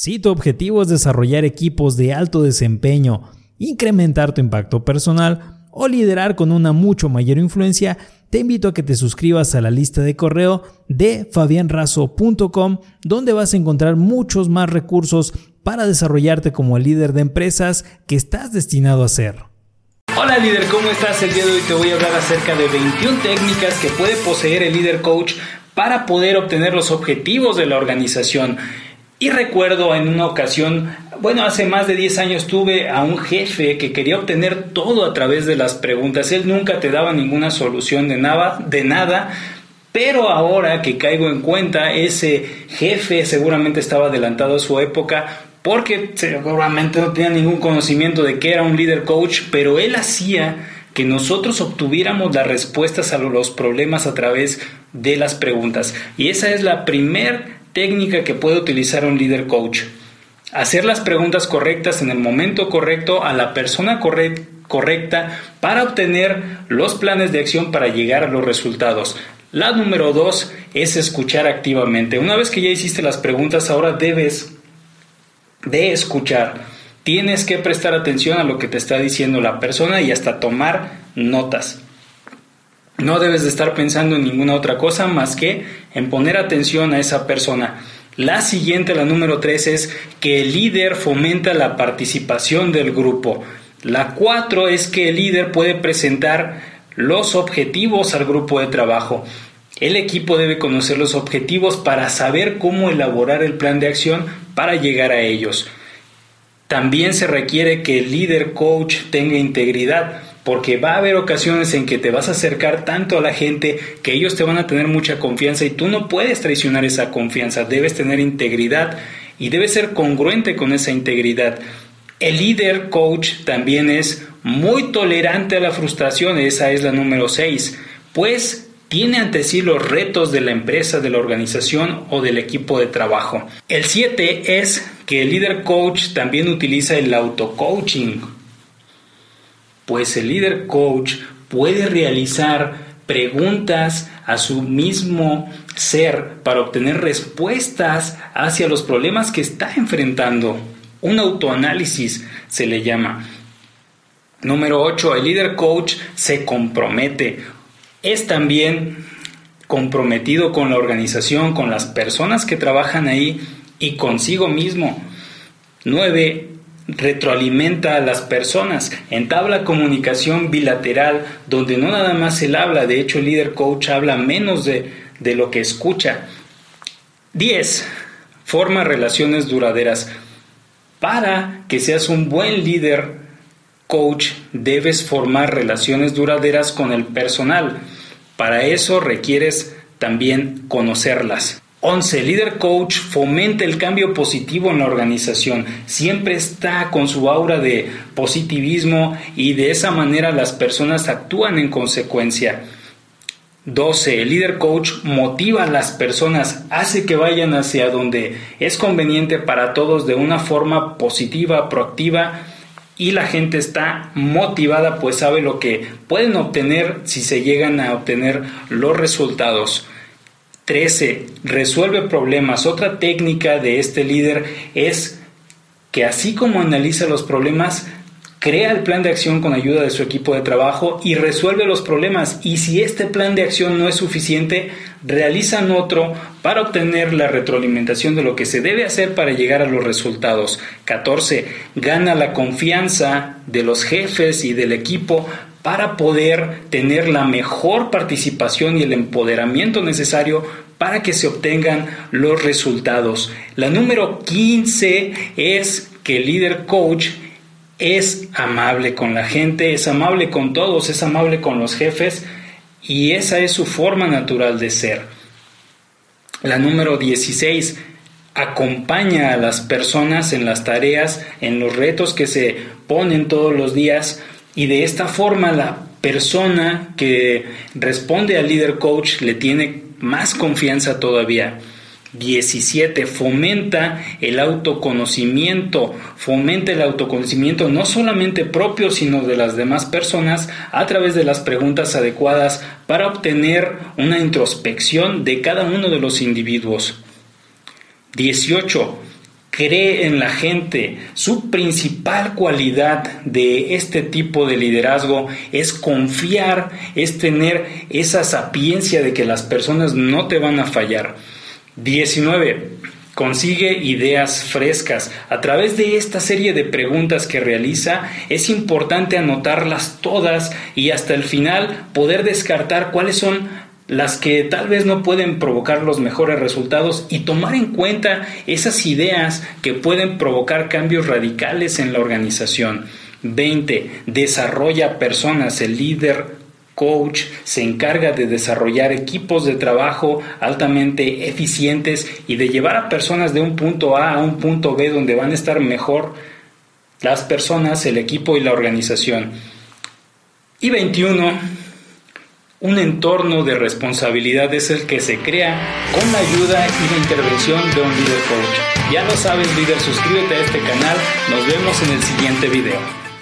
Si tu objetivo es desarrollar equipos de alto desempeño, incrementar tu impacto personal o liderar con una mucho mayor influencia, te invito a que te suscribas a la lista de correo de fabianrazo.com, donde vas a encontrar muchos más recursos para desarrollarte como el líder de empresas que estás destinado a ser. Hola líder, ¿cómo estás? El día de hoy te voy a hablar acerca de 21 técnicas que puede poseer el líder coach para poder obtener los objetivos de la organización. Y recuerdo en una ocasión, bueno, hace más de 10 años tuve a un jefe que quería obtener todo a través de las preguntas. Él nunca te daba ninguna solución de nada, de nada, pero ahora que caigo en cuenta, ese jefe seguramente estaba adelantado a su época porque seguramente no tenía ningún conocimiento de que era un líder coach, pero él hacía que nosotros obtuviéramos las respuestas a los problemas a través de las preguntas. Y esa es la primera técnica que puede utilizar un líder coach. Hacer las preguntas correctas en el momento correcto a la persona correcta para obtener los planes de acción para llegar a los resultados. La número dos es escuchar activamente. Una vez que ya hiciste las preguntas, ahora debes de escuchar. Tienes que prestar atención a lo que te está diciendo la persona y hasta tomar notas. No debes de estar pensando en ninguna otra cosa más que en poner atención a esa persona. La siguiente, la número tres, es que el líder fomenta la participación del grupo. La cuatro es que el líder puede presentar los objetivos al grupo de trabajo. El equipo debe conocer los objetivos para saber cómo elaborar el plan de acción para llegar a ellos. También se requiere que el líder coach tenga integridad porque va a haber ocasiones en que te vas a acercar tanto a la gente que ellos te van a tener mucha confianza y tú no puedes traicionar esa confianza, debes tener integridad y debes ser congruente con esa integridad. El líder coach también es muy tolerante a la frustración, esa es la número 6, pues tiene ante sí los retos de la empresa, de la organización o del equipo de trabajo. El 7 es que el líder coach también utiliza el auto-coaching pues el líder coach puede realizar preguntas a su mismo ser para obtener respuestas hacia los problemas que está enfrentando. Un autoanálisis se le llama. Número 8. El líder coach se compromete. Es también comprometido con la organización, con las personas que trabajan ahí y consigo mismo. 9 retroalimenta a las personas, entabla comunicación bilateral donde no nada más él habla, de hecho el líder coach habla menos de, de lo que escucha. 10. Forma relaciones duraderas. Para que seas un buen líder coach debes formar relaciones duraderas con el personal. Para eso requieres también conocerlas. 11. Líder coach fomenta el cambio positivo en la organización. Siempre está con su aura de positivismo y de esa manera las personas actúan en consecuencia. 12. El líder coach motiva a las personas, hace que vayan hacia donde es conveniente para todos de una forma positiva, proactiva y la gente está motivada pues sabe lo que pueden obtener si se llegan a obtener los resultados. 13. Resuelve problemas. Otra técnica de este líder es que así como analiza los problemas, crea el plan de acción con ayuda de su equipo de trabajo y resuelve los problemas. Y si este plan de acción no es suficiente, realizan otro para obtener la retroalimentación de lo que se debe hacer para llegar a los resultados. 14. Gana la confianza de los jefes y del equipo para poder tener la mejor participación y el empoderamiento necesario para que se obtengan los resultados. La número 15 es que el líder coach es amable con la gente, es amable con todos, es amable con los jefes y esa es su forma natural de ser. La número 16 acompaña a las personas en las tareas, en los retos que se ponen todos los días y de esta forma la persona que responde al líder coach le tiene más confianza todavía. 17. Fomenta el autoconocimiento. Fomenta el autoconocimiento no solamente propio, sino de las demás personas a través de las preguntas adecuadas para obtener una introspección de cada uno de los individuos. 18 cree en la gente. Su principal cualidad de este tipo de liderazgo es confiar, es tener esa sapiencia de que las personas no te van a fallar. 19. Consigue ideas frescas. A través de esta serie de preguntas que realiza, es importante anotarlas todas y hasta el final poder descartar cuáles son las que tal vez no pueden provocar los mejores resultados y tomar en cuenta esas ideas que pueden provocar cambios radicales en la organización. 20. Desarrolla personas. El líder coach se encarga de desarrollar equipos de trabajo altamente eficientes y de llevar a personas de un punto A a un punto B donde van a estar mejor las personas, el equipo y la organización. Y 21 un entorno de responsabilidad es el que se crea con la ayuda y la intervención de un líder coach. Ya lo sabes líder, suscríbete a este canal, nos vemos en el siguiente video.